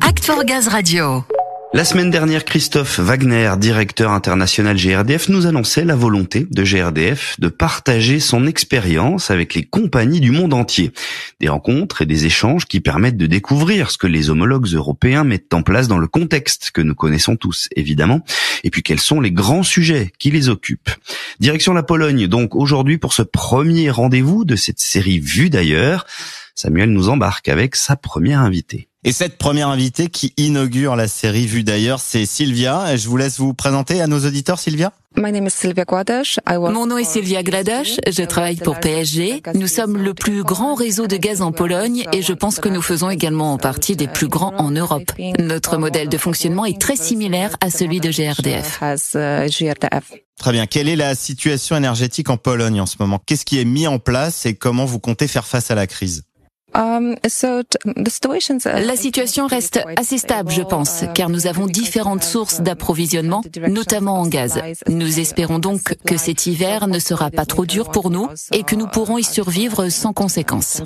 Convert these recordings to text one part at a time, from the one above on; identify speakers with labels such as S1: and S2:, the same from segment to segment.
S1: Act for Gaz Radio.
S2: La semaine dernière, Christophe Wagner, directeur international GRDF, nous annonçait la volonté de GRDF de partager son expérience avec les compagnies du monde entier. Des rencontres et des échanges qui permettent de découvrir ce que les homologues européens mettent en place dans le contexte que nous connaissons tous, évidemment, et puis quels sont les grands sujets qui les occupent. Direction la Pologne, donc aujourd'hui pour ce premier rendez-vous de cette série vue d'ailleurs, Samuel nous embarque avec sa première invitée.
S3: Et cette première invitée qui inaugure la série vue d'ailleurs, c'est Sylvia. Je vous laisse vous présenter à nos auditeurs, Sylvia.
S4: Mon nom est Sylvia Gladash, je travaille pour PSG. Nous sommes le plus grand réseau de gaz en Pologne et je pense que nous faisons également partie des plus grands en Europe. Notre modèle de fonctionnement est très similaire à celui de GRDF.
S3: Très bien. Quelle est la situation énergétique en Pologne en ce moment? Qu'est-ce qui est mis en place et comment vous comptez faire face à la crise?
S4: La situation reste assez stable, je pense, car nous avons différentes sources d'approvisionnement, notamment en gaz. Nous espérons donc que cet hiver ne sera pas trop dur pour nous et que nous pourrons y survivre sans conséquences.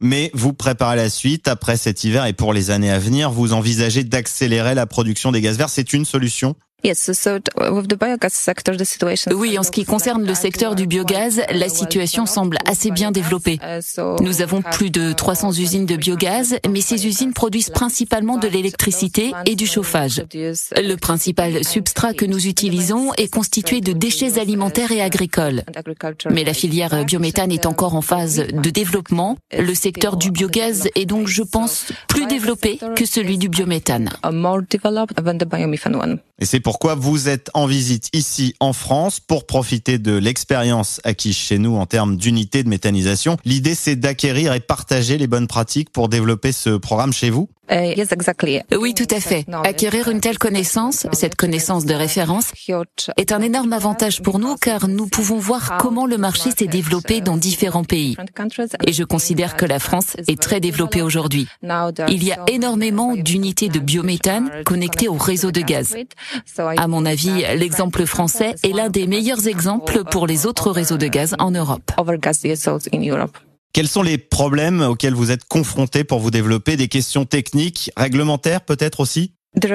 S3: Mais vous préparez la suite après cet hiver et pour les années à venir, vous envisagez d'accélérer la production des gaz verts. C'est une solution
S4: oui, en ce qui concerne le secteur du biogaz, la situation semble assez bien développée. Nous avons plus de 300 usines de biogaz, mais ces usines produisent principalement de l'électricité et du chauffage. Le principal substrat que nous utilisons est constitué de déchets alimentaires et agricoles. Mais la filière biométhane est encore en phase de développement. Le secteur du biogaz est donc, je pense, plus développé que celui du biométhane.
S3: Et c'est pourquoi vous êtes en visite ici en France pour profiter de l'expérience acquise chez nous en termes d'unité de méthanisation. L'idée, c'est d'acquérir et partager les bonnes pratiques pour développer ce programme chez vous
S4: oui, tout à fait. Acquérir une telle connaissance, cette connaissance de référence, est un énorme avantage pour nous car nous pouvons voir comment le marché s'est développé dans différents pays. Et je considère que la France est très développée aujourd'hui. Il y a énormément d'unités de biométhane connectées au réseau de gaz. À mon avis, l'exemple français est l'un des meilleurs exemples pour les autres réseaux de gaz en Europe.
S3: Quels sont les problèmes auxquels vous êtes confrontés pour vous développer? Des questions techniques, réglementaires peut-être aussi?
S4: Je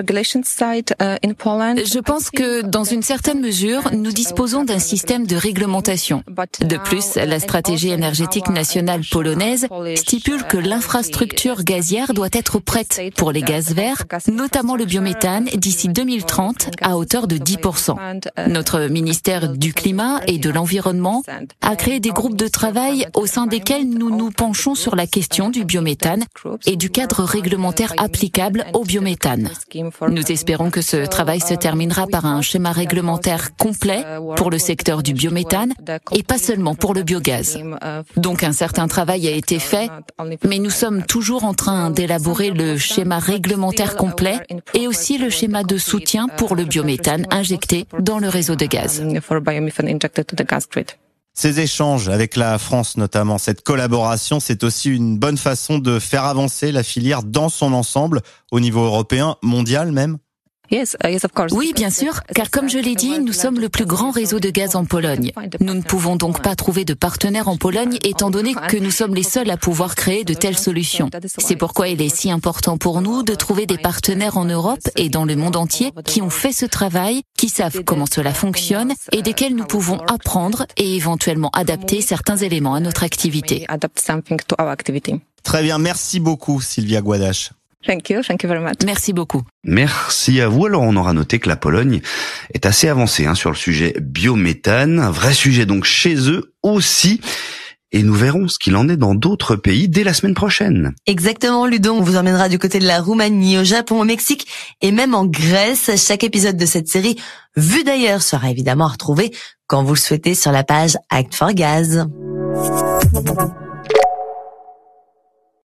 S4: pense que dans une certaine mesure, nous disposons d'un système de réglementation. De plus, la stratégie énergétique nationale polonaise stipule que l'infrastructure gazière doit être prête pour les gaz verts, notamment le biométhane, d'ici 2030 à hauteur de 10%. Notre ministère du Climat et de l'Environnement a créé des groupes de travail au sein desquels nous nous penchons sur la question du biométhane et du cadre réglementaire applicable au biométhane. Nous espérons que ce travail se terminera par un schéma réglementaire complet pour le secteur du biométhane et pas seulement pour le biogaz. Donc un certain travail a été fait, mais nous sommes toujours en train d'élaborer le schéma réglementaire complet et aussi le schéma de soutien pour le biométhane injecté dans le réseau de gaz.
S3: Ces échanges avec la France notamment, cette collaboration, c'est aussi une bonne façon de faire avancer la filière dans son ensemble, au niveau européen, mondial même
S4: oui, bien sûr, car comme je l'ai dit, nous sommes le plus grand réseau de gaz en Pologne. Nous ne pouvons donc pas trouver de partenaires en Pologne étant donné que nous sommes les seuls à pouvoir créer de telles solutions. C'est pourquoi il est si important pour nous de trouver des partenaires en Europe et dans le monde entier qui ont fait ce travail, qui savent comment cela fonctionne et desquels nous pouvons apprendre et éventuellement adapter certains éléments à notre activité.
S3: Très bien, merci beaucoup Sylvia Guadache.
S4: Thank you, thank you very much. Merci beaucoup.
S2: Merci à vous. Alors on aura noté que la Pologne est assez avancée hein, sur le sujet biométhane, un vrai sujet donc chez eux aussi. Et nous verrons ce qu'il en est dans d'autres pays dès la semaine prochaine.
S1: Exactement, Ludon. On vous emmènera du côté de la Roumanie, au Japon, au Mexique et même en Grèce. Chaque épisode de cette série, vu d'ailleurs, sera évidemment à retrouver quand vous le souhaitez sur la page Act for Gaz.